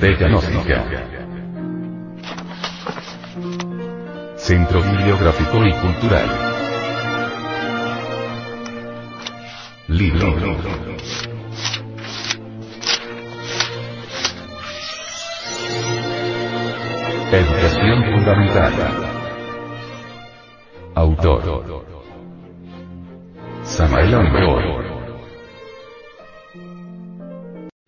Biblioteca Gnóstica. Centro Bibliográfico y Cultural. Libro. Educación Fundamental. Autor. Samael Aumor.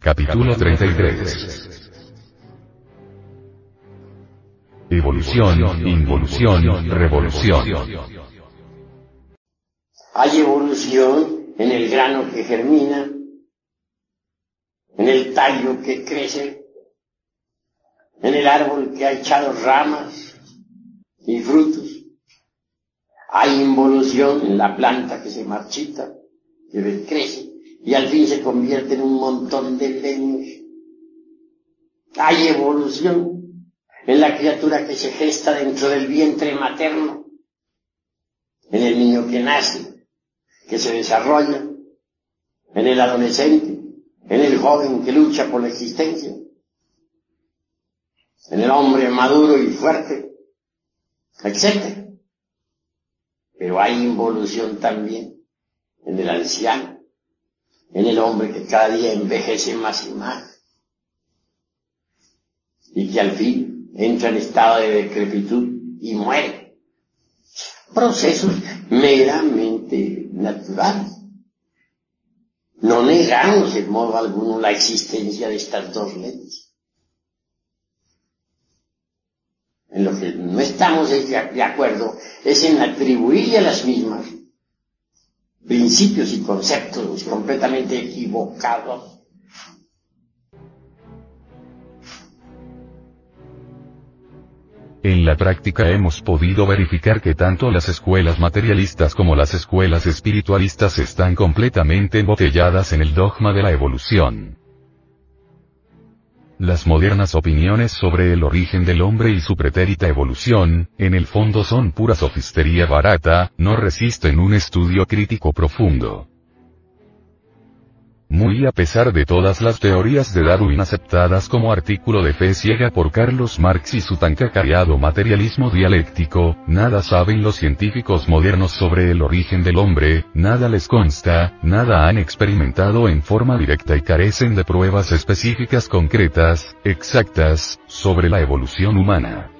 Capítulo 33 Evolución, involución, revolución. Hay evolución en el grano que germina, en el tallo que crece, en el árbol que ha echado ramas y frutos. Hay involución en la planta que se marchita, que crece y al fin se convierte en un montón de leños. Hay evolución en la criatura que se gesta dentro del vientre materno, en el niño que nace, que se desarrolla, en el adolescente, en el joven que lucha por la existencia, en el hombre maduro y fuerte, etc. Pero hay involución también en el anciano, en el hombre que cada día envejece más y más y que al fin entra en estado de decrepitud y muere. Procesos meramente naturales. No negamos en modo alguno la existencia de estas dos leyes. En lo que no estamos de acuerdo es en atribuirle a las mismas principios y conceptos completamente equivocados. En la práctica hemos podido verificar que tanto las escuelas materialistas como las escuelas espiritualistas están completamente embotelladas en el dogma de la evolución. Las modernas opiniones sobre el origen del hombre y su pretérita evolución, en el fondo son pura sofistería barata, no resisten un estudio crítico profundo. Muy a pesar de todas las teorías de Darwin aceptadas como artículo de fe ciega por Carlos Marx y su tan cacareado materialismo dialéctico, nada saben los científicos modernos sobre el origen del hombre, nada les consta, nada han experimentado en forma directa y carecen de pruebas específicas concretas, exactas, sobre la evolución humana.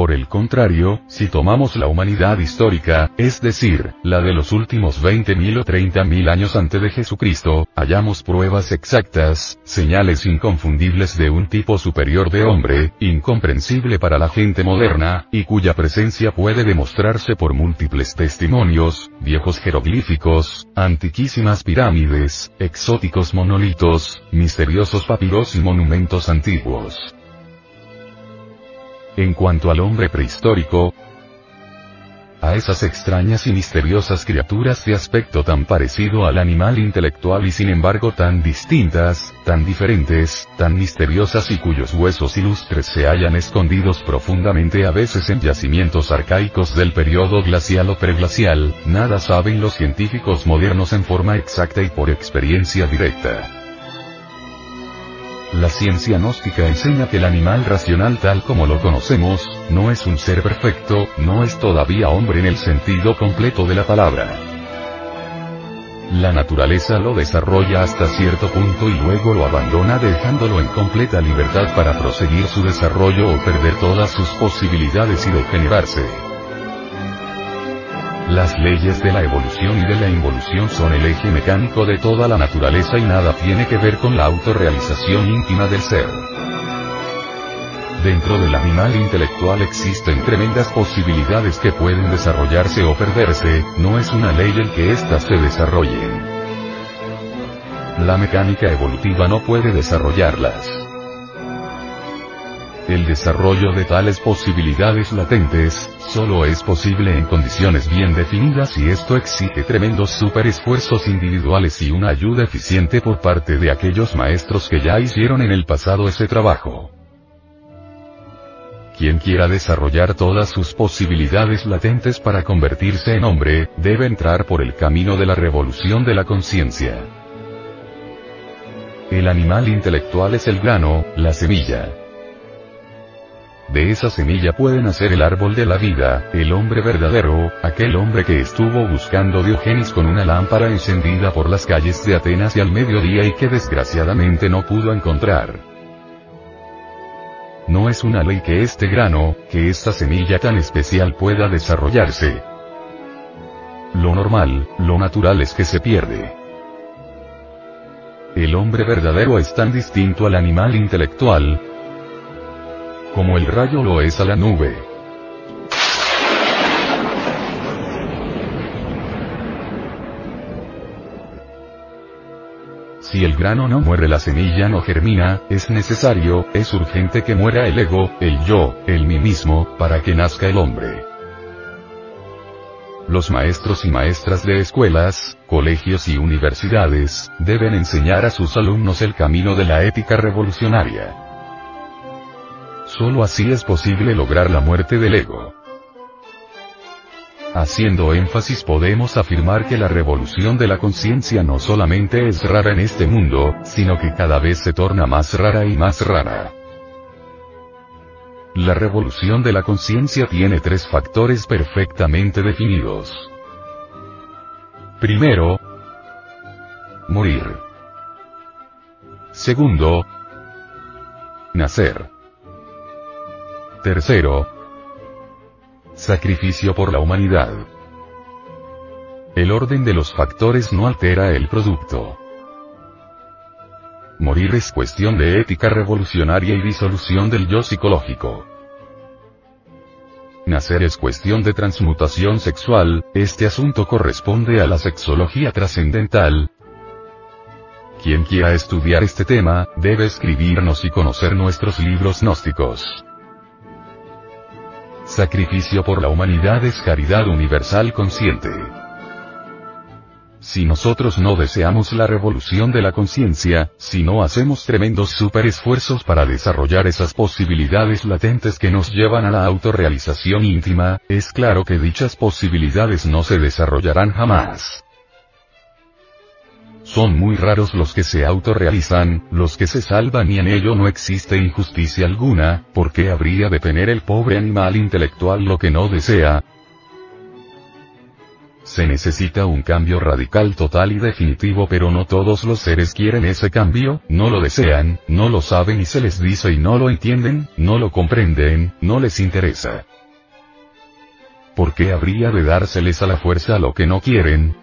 Por el contrario, si tomamos la humanidad histórica, es decir, la de los últimos 20.000 o 30.000 años antes de Jesucristo, hallamos pruebas exactas, señales inconfundibles de un tipo superior de hombre, incomprensible para la gente moderna, y cuya presencia puede demostrarse por múltiples testimonios, viejos jeroglíficos, antiquísimas pirámides, exóticos monolitos, misteriosos papiros y monumentos antiguos. En cuanto al hombre prehistórico, a esas extrañas y misteriosas criaturas de aspecto tan parecido al animal intelectual y sin embargo tan distintas, tan diferentes, tan misteriosas y cuyos huesos ilustres se hallan escondidos profundamente a veces en yacimientos arcaicos del periodo glacial o preglacial, nada saben los científicos modernos en forma exacta y por experiencia directa. La ciencia gnóstica enseña que el animal racional tal como lo conocemos, no es un ser perfecto, no es todavía hombre en el sentido completo de la palabra. La naturaleza lo desarrolla hasta cierto punto y luego lo abandona dejándolo en completa libertad para proseguir su desarrollo o perder todas sus posibilidades y degenerarse. Las leyes de la evolución y de la involución son el eje mecánico de toda la naturaleza y nada tiene que ver con la autorrealización íntima del ser. Dentro del animal intelectual existen tremendas posibilidades que pueden desarrollarse o perderse, no es una ley el que éstas se desarrollen. La mecánica evolutiva no puede desarrollarlas. El desarrollo de tales posibilidades latentes, solo es posible en condiciones bien definidas y esto exige tremendos superesfuerzos individuales y una ayuda eficiente por parte de aquellos maestros que ya hicieron en el pasado ese trabajo. Quien quiera desarrollar todas sus posibilidades latentes para convertirse en hombre, debe entrar por el camino de la revolución de la conciencia. El animal intelectual es el grano, la semilla. De esa semilla puede nacer el árbol de la vida, el hombre verdadero, aquel hombre que estuvo buscando Diógenes con una lámpara encendida por las calles de Atenas y al mediodía y que desgraciadamente no pudo encontrar. No es una ley que este grano, que esta semilla tan especial pueda desarrollarse. Lo normal, lo natural es que se pierde. El hombre verdadero es tan distinto al animal intelectual, como el rayo lo es a la nube. Si el grano no muere la semilla no germina, es necesario, es urgente que muera el ego, el yo, el mí mismo, para que nazca el hombre. Los maestros y maestras de escuelas, colegios y universidades, deben enseñar a sus alumnos el camino de la ética revolucionaria. Solo así es posible lograr la muerte del ego. Haciendo énfasis podemos afirmar que la revolución de la conciencia no solamente es rara en este mundo, sino que cada vez se torna más rara y más rara. La revolución de la conciencia tiene tres factores perfectamente definidos. Primero, morir. Segundo, nacer. Tercero. Sacrificio por la humanidad. El orden de los factores no altera el producto. Morir es cuestión de ética revolucionaria y disolución del yo psicológico. Nacer es cuestión de transmutación sexual, este asunto corresponde a la sexología trascendental. Quien quiera estudiar este tema, debe escribirnos y conocer nuestros libros gnósticos. Sacrificio por la humanidad es caridad universal consciente. Si nosotros no deseamos la revolución de la conciencia, si no hacemos tremendos superesfuerzos para desarrollar esas posibilidades latentes que nos llevan a la autorrealización íntima, es claro que dichas posibilidades no se desarrollarán jamás. Son muy raros los que se autorrealizan, los que se salvan y en ello no existe injusticia alguna, porque habría de tener el pobre animal intelectual lo que no desea? Se necesita un cambio radical total y definitivo pero no todos los seres quieren ese cambio, no lo desean, no lo saben y se les dice y no lo entienden, no lo comprenden, no les interesa. ¿Por qué habría de dárseles a la fuerza lo que no quieren?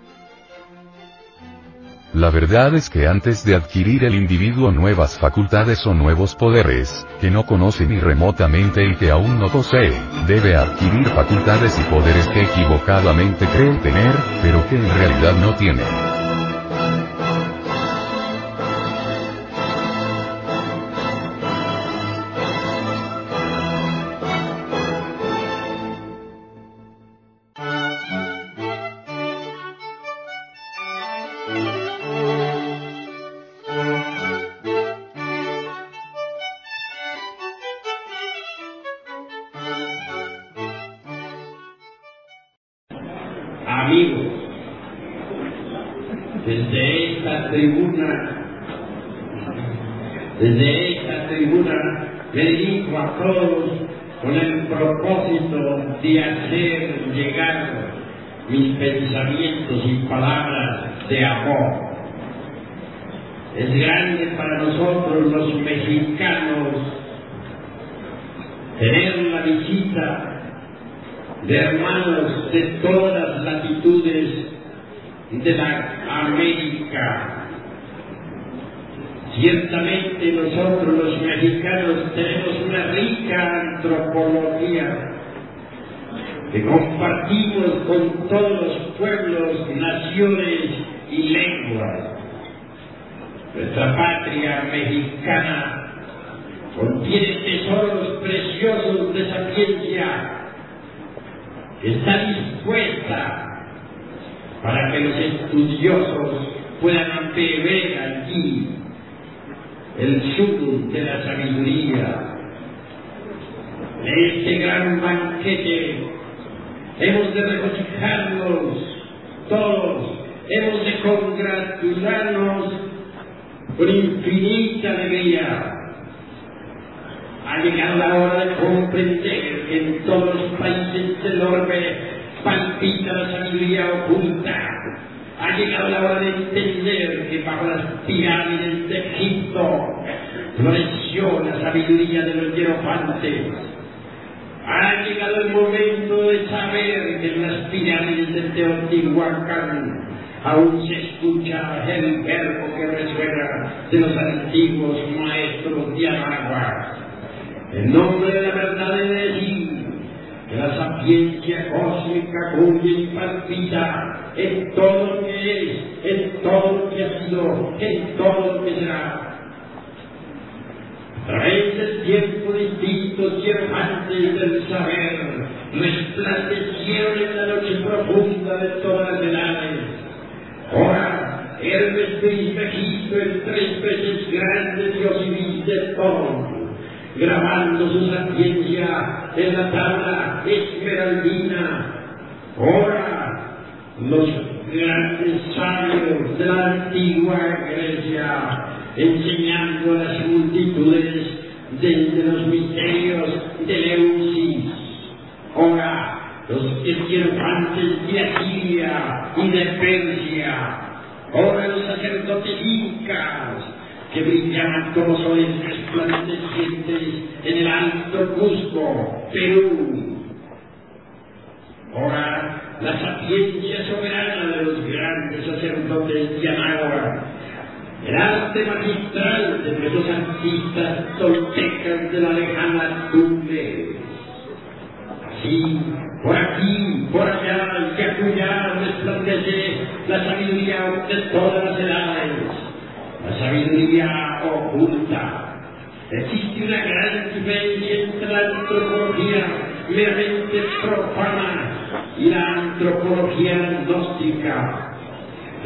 La verdad es que antes de adquirir el individuo nuevas facultades o nuevos poderes, que no conoce ni remotamente y que aún no posee, debe adquirir facultades y poderes que equivocadamente cree tener, pero que en realidad no tiene. de hermanos de todas las latitudes de la América. Ciertamente nosotros los mexicanos tenemos una rica antropología que compartimos con todos los pueblos, naciones y lenguas. Nuestra patria mexicana contiene tesoros preciosos de sapiencia está dispuesta para que los estudiosos puedan beber allí el sudor de la sabiduría. De este gran banquete hemos de regocijarnos todos, hemos de congratularnos con infinita alegría. Ha llegado la hora de comprender que en todos los países del orbe palpita la sabiduría oculta. Ha llegado la hora de entender que bajo las pirámides de Egipto floreció la sabiduría de los hierofantes. Ha llegado el momento de saber que en las pirámides de Teotihuacán aún se escucha el verbo que resuena de los antiguos maestros de Anagua. En nombre de la verdad de decir que la sapiencia cósmica cuya palpita en todo lo que es, en todo lo que ha sido, en todo lo que será. A través del tiempo distintos y hermantes del saber resplandecieron en la noche profunda de todas las edades. Ahora, Hermes Trismegisto, el tres veces grande Dios y de todo, grabando su sapiencia en la tabla esmeraldina. Ahora, los grandes sabios de la antigua Grecia, enseñando a las multitudes desde los misterios de Leucis. Ahora, los esquirfantes de Asiria y de Persia. Ahora los sacerdotes incas, que brillaban como soles en el alto Cusco, Perú. Ahora, la sapiencia soberana de los grandes sacerdotes de Anáhuac, el arte magistral de nuestros artistas toltecas de la lejana Tumbes. Así, por aquí, por allá y acullá resplandece la sabiduría de todas las edades la sabiduría oculta. Existe una gran diferencia entre la antropología meramente profana y la antropología gnóstica.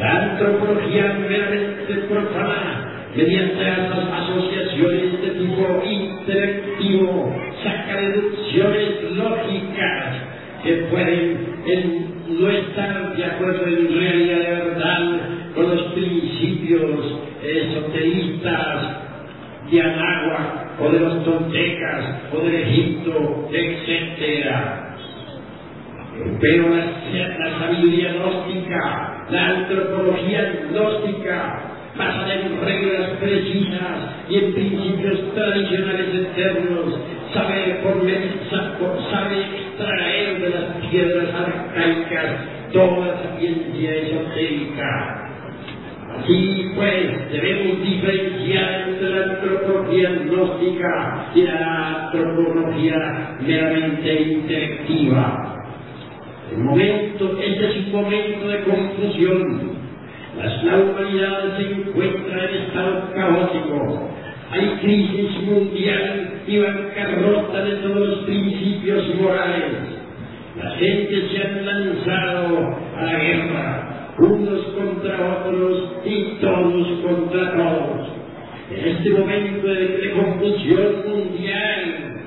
La antropología meramente profana, mediante las asociaciones de tipo intelectivo, saca deducciones lógicas que pueden en, no estar de acuerdo en realidad con los principios esoteristas de Anáhuac o de los toltecas o del Egipto, etc. Pero la, la sabiduría gnóstica, la antropología gnóstica, basada en reglas precisas y en principios tradicionales eternos, sabe, por, sabe extraer de las piedras arcaicas toda sapiencia esotérica. Así pues, debemos diferenciar entre la antropología gnóstica y la antropología meramente intelectiva. El momento, este es un momento de confusión. La humanidad se encuentra en estado caótico. Hay crisis mundial y bancarrota de todos los principios morales. La gente se ha lanzado a la guerra, unos contra otros y todos contra todos. En este momento de, confusión mundial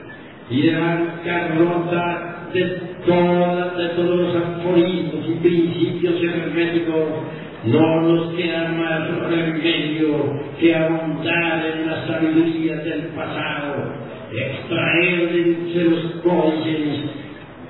y de bancarrota de, toda, de todos los aforismos y principios herméticos, no nos queda más remedio que ahondar en la sabiduría del pasado, extraer de los códices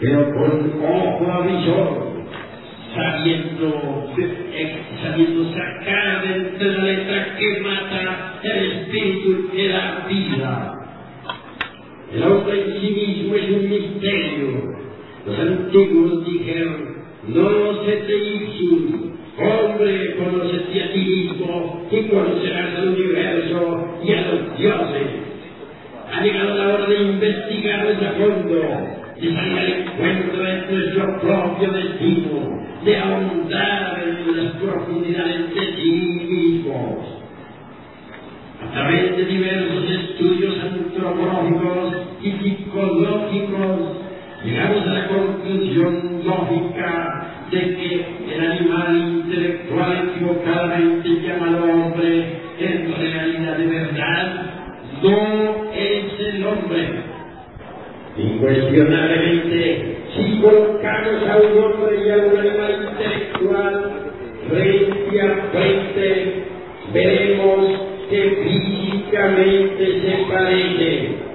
pero con ojo avisor, sabiendo, sabiendo sacar de entre la letra que mata el espíritu que da vida. El hombre en sí mismo es un misterio. Los antiguos dijeron, no se te ipsum, hombre, conócete a ti mismo y conocerás al universo y a los dioses. Ha llegado la hora de investigarlos a fondo, salir al encuentro de nuestro propio destino, de ahondar en las profundidades de sí mismos. A través de diversos estudios antropológicos y psicológicos, llegamos a la conclusión lógica de que el animal intelectual equivocadamente llamado hombre, en realidad de verdad, no es el hombre. Incuestionablemente, si colocamos a un hombre y a un animal intelectual frente a frente, veremos que físicamente se parecen.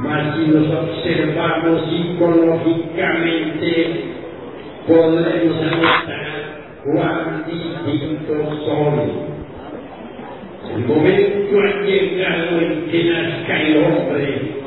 Mas si los observamos psicológicamente, podremos anotar cuán distintos son. El momento ha llegado en que nazca el hombre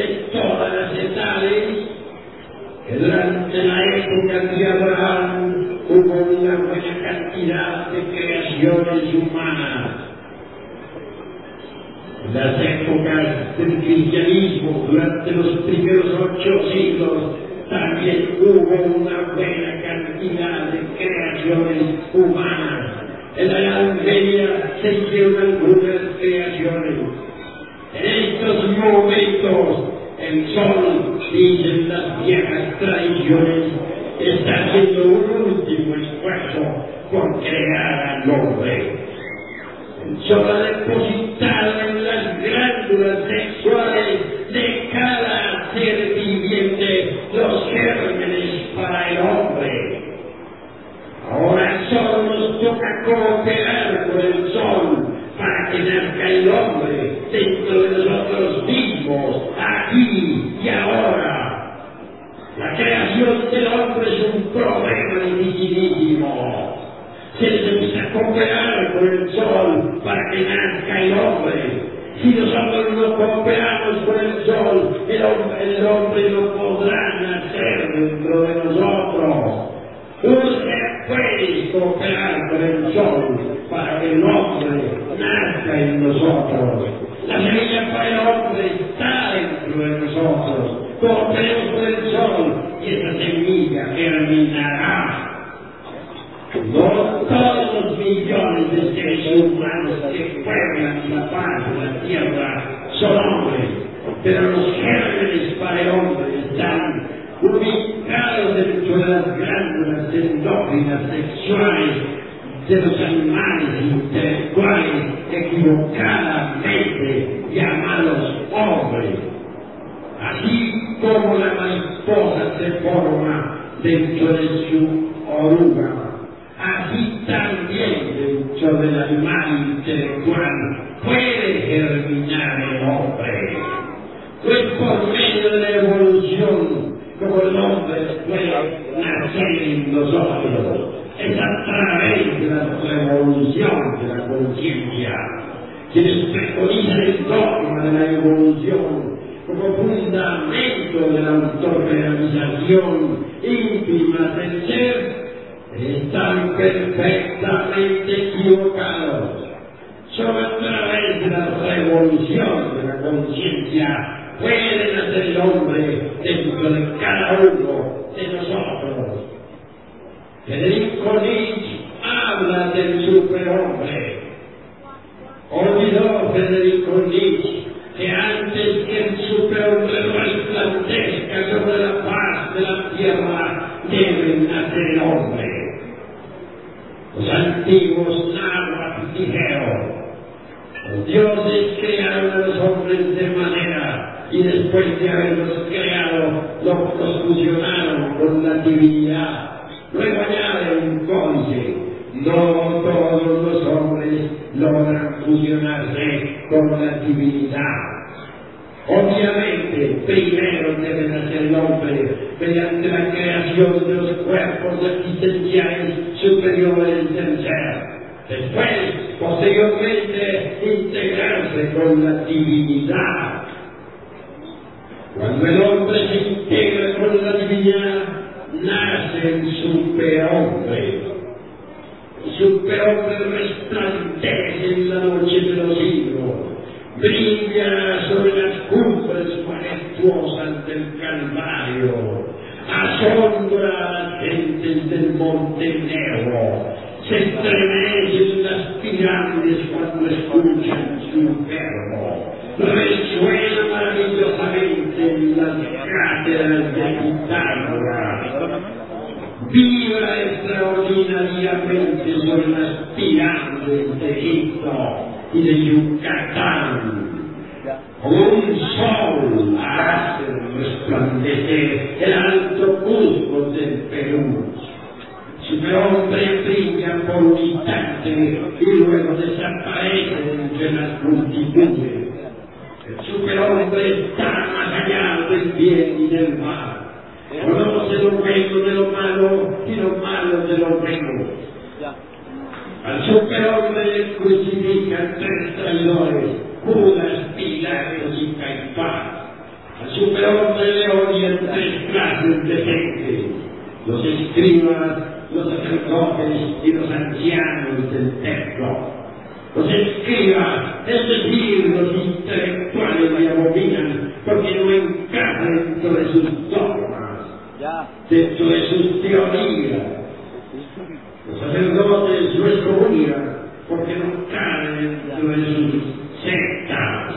de todas las edades, que durante la época de Abraham hubo una buena cantidad de creaciones humanas. Las épocas del cristianismo, durante los primeros ocho siglos, también hubo una buena cantidad de creaciones humanas. En la Edad Media se hicieron algunas creaciones. En estos momentos, el sol, dicen las viejas tradiciones, está haciendo un último esfuerzo por crear al hombre. El sol ha depositado en las glándulas sexuales de cada ser viviente los gérmenes para el hombre. Ahora solo nos toca cooperar con el sol para que nazca el hombre dentro de nosotros mismos, aquí y ahora. La creación del hombre es un problema dificilísimo. Se necesita cooperar con el sol para que nazca el hombre. Si nosotros no cooperamos con el sol, el hombre, el hombre no podrá nacer dentro de nosotros. Usted puede cooperar con el sol para que el hombre nazca en nosotros. La semilla para el hombre está dentro de nosotros. Cooperemos con el sol y esa semilla germinará. No todos los millones de seres humanos que pueblan la paz de la tierra son hombres, pero los gérmenes para el hombre están ubicados dentro de las glándulas endócrinas sexuales de los animales intelectuales equivocadamente llamados hombres. Así como la mariposa se forma dentro de su oruga, así también dentro del animal intelectual puede germinar el hombre. No es por medio de la evolución como el hombre puede nacer en nosotros. Es a través de la revolución de la conciencia. Preconizan el dogma de la evolución como fundamento de la autorrealización íntima del ser, están perfectamente equivocados. Solo a través de la revolución de la conciencia puede nacer el hombre dentro de cada uno de nosotros. Federico Nietzsche habla del superhombre. Olvidó Federico Nietzsche que antes que el superhombre resplandezca sobre la paz de la tierra, debe nacer el hombre. Los antiguos náhuatl dijeron, los dioses crearon a los hombres de manera y después de haberlos creado, los, fusionaron con la divinidad. Luego añade un códice, no todos los hombres logran fusionarse con la divinidad. Obviamente, primero debe nacer el hombre mediante la creación de los cuerpos existenciales superiores del ser. Después, posteriormente, integrarse con la divinidad. Cuando el hombre se integra con la divinidad, nace el superhombre. El superhombre resplandece en la noche de los siglos brilla sobre las cumbres del Calvario, asombra a las gentes del Monte Negro, se estremecen las pirámides cuando escuchan su verbo, resuena maravillosamente en las cátedras de Pitágoras, vibra extraordinariamente sobre las pirámides de Egipto y de Yucatán. Un sol hace resplandecer el alto Cusco del Perú. Superhombre brilla por un instante y luego desaparece entre las multitudes. El superhombre está más allá del bien y del mal. Lo bueno de lo malo y lo malo de lo bueno al superhombre le crucifican tres traidores, Judas, Pilatos y Caifás. Al superhombre le odian tres clases de gente, los escribas, los sacerdotes y los ancianos del templo. Los escribas, es decir, los intelectuales le abominan porque no encajan dentro de sus de sus teorías los sacerdotes no excomunican porque no caen dentro de sus sectas.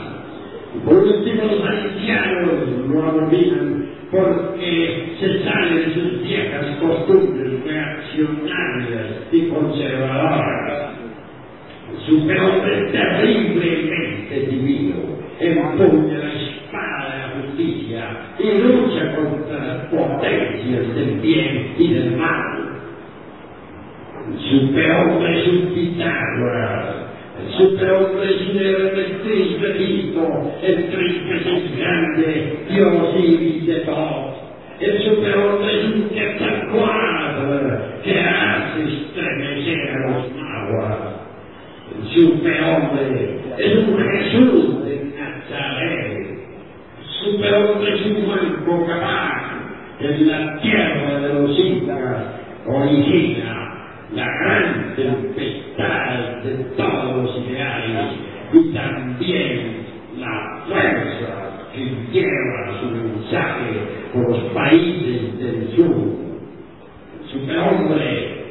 Y por último, los ancianos no abominan porque se salen de sus viejas costumbres reaccionarias y conservadoras. El superhombre terriblemente divino empuña la espada de la justicia y lucha contra las potencias del bien y del mal superhombre es un Pitágoras, el superhombre es un Hermes Cristo, el triste es grande, Dios y de todo. El superhombre es un Quetzalcoatl que hace estremecer a los aguas. El superhombre es un Jesús de Nazaret. El superhombre es un Juan capaz en la tierra de los incas origina la gran tempestad de todos los ideales y también la fuerza que lleva su mensaje países del sur. Superhombre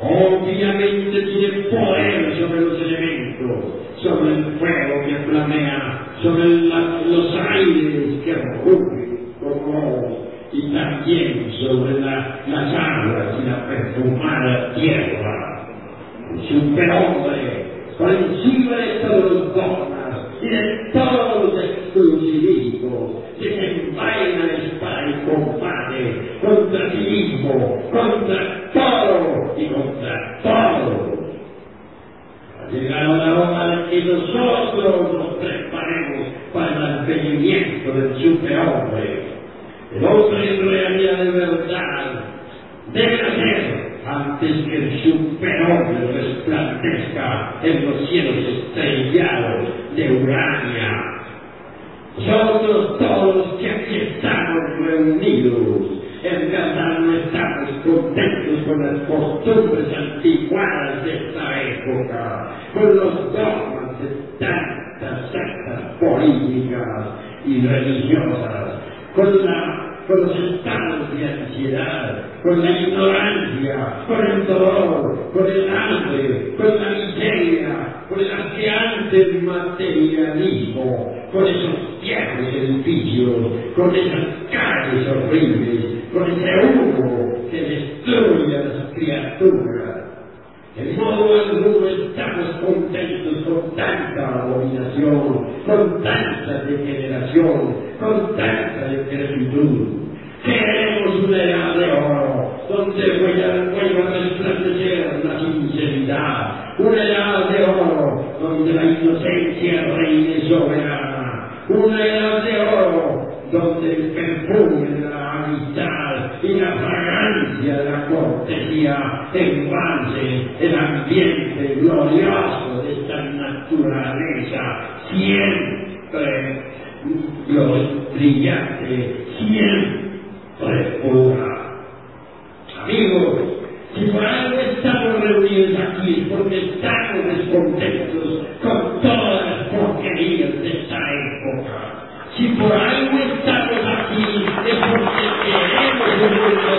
obviamente tiene poder sobre los elementos, sobre el fuego que flamea, sobre los aires que rugen como y también sobre la, las aguas y la perfumada tierra. Superhombre, por encima de todos los dogmas y de todos los exclusivismos, y contra sí mismo, contra radical y con ese humo que destruye a las criaturas. De modo alguno estamos pues, contentos con tanta abominación, con tanta degeneración, con tanta decrepitud. Queremos una edad de oro, donde vuelva a resplandecer la sinceridad, una edad de oro, donde la inocencia reine soberana, una edad de oro, donde el perfume de la amistad y la fragancia de la cortesía envase el ambiente glorioso de esta naturaleza, siempre los brillante, siempre pura. Amigos, si por algo estamos reunidos aquí, porque estamos descontentos con todo Thank you.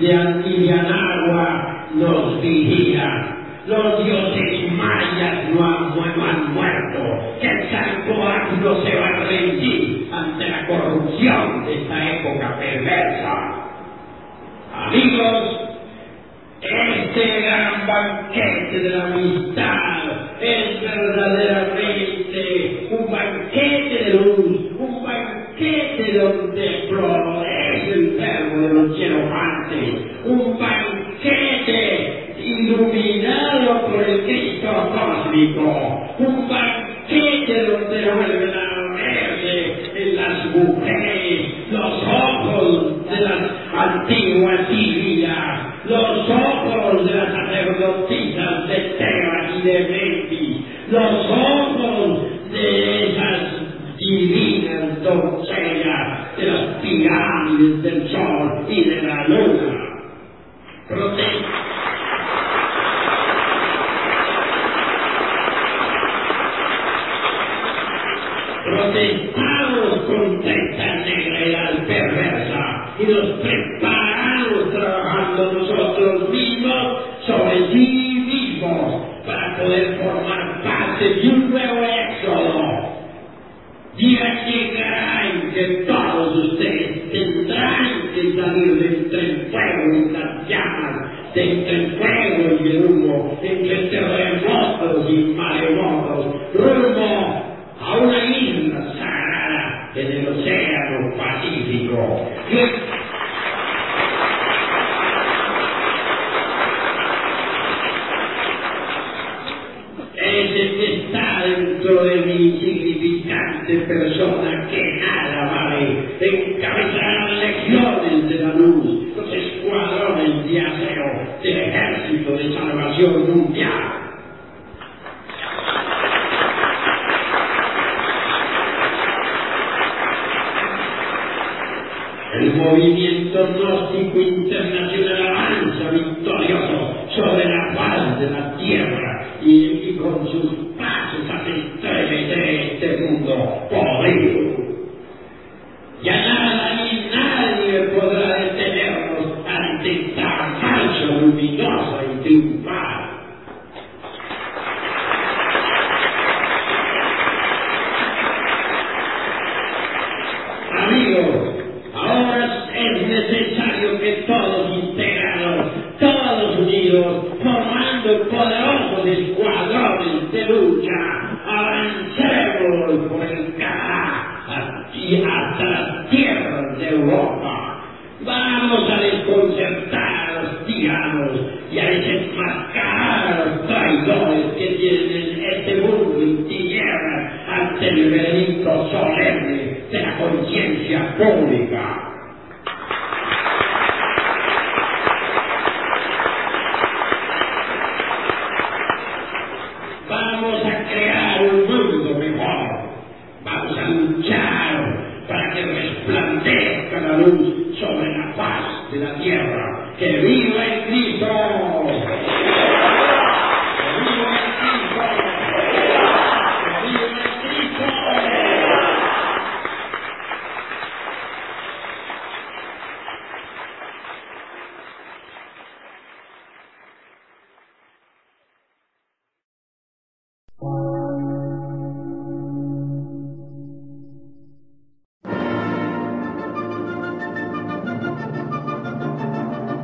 y de Anagua los vigía, los dioses doncella della piramide del Giorgi della luna Que nada vale, de encabezar secciones de la luz, los escuadrones de aseo del ejército de salvación mundial. El movimiento gnóstico Vamos a desconcertar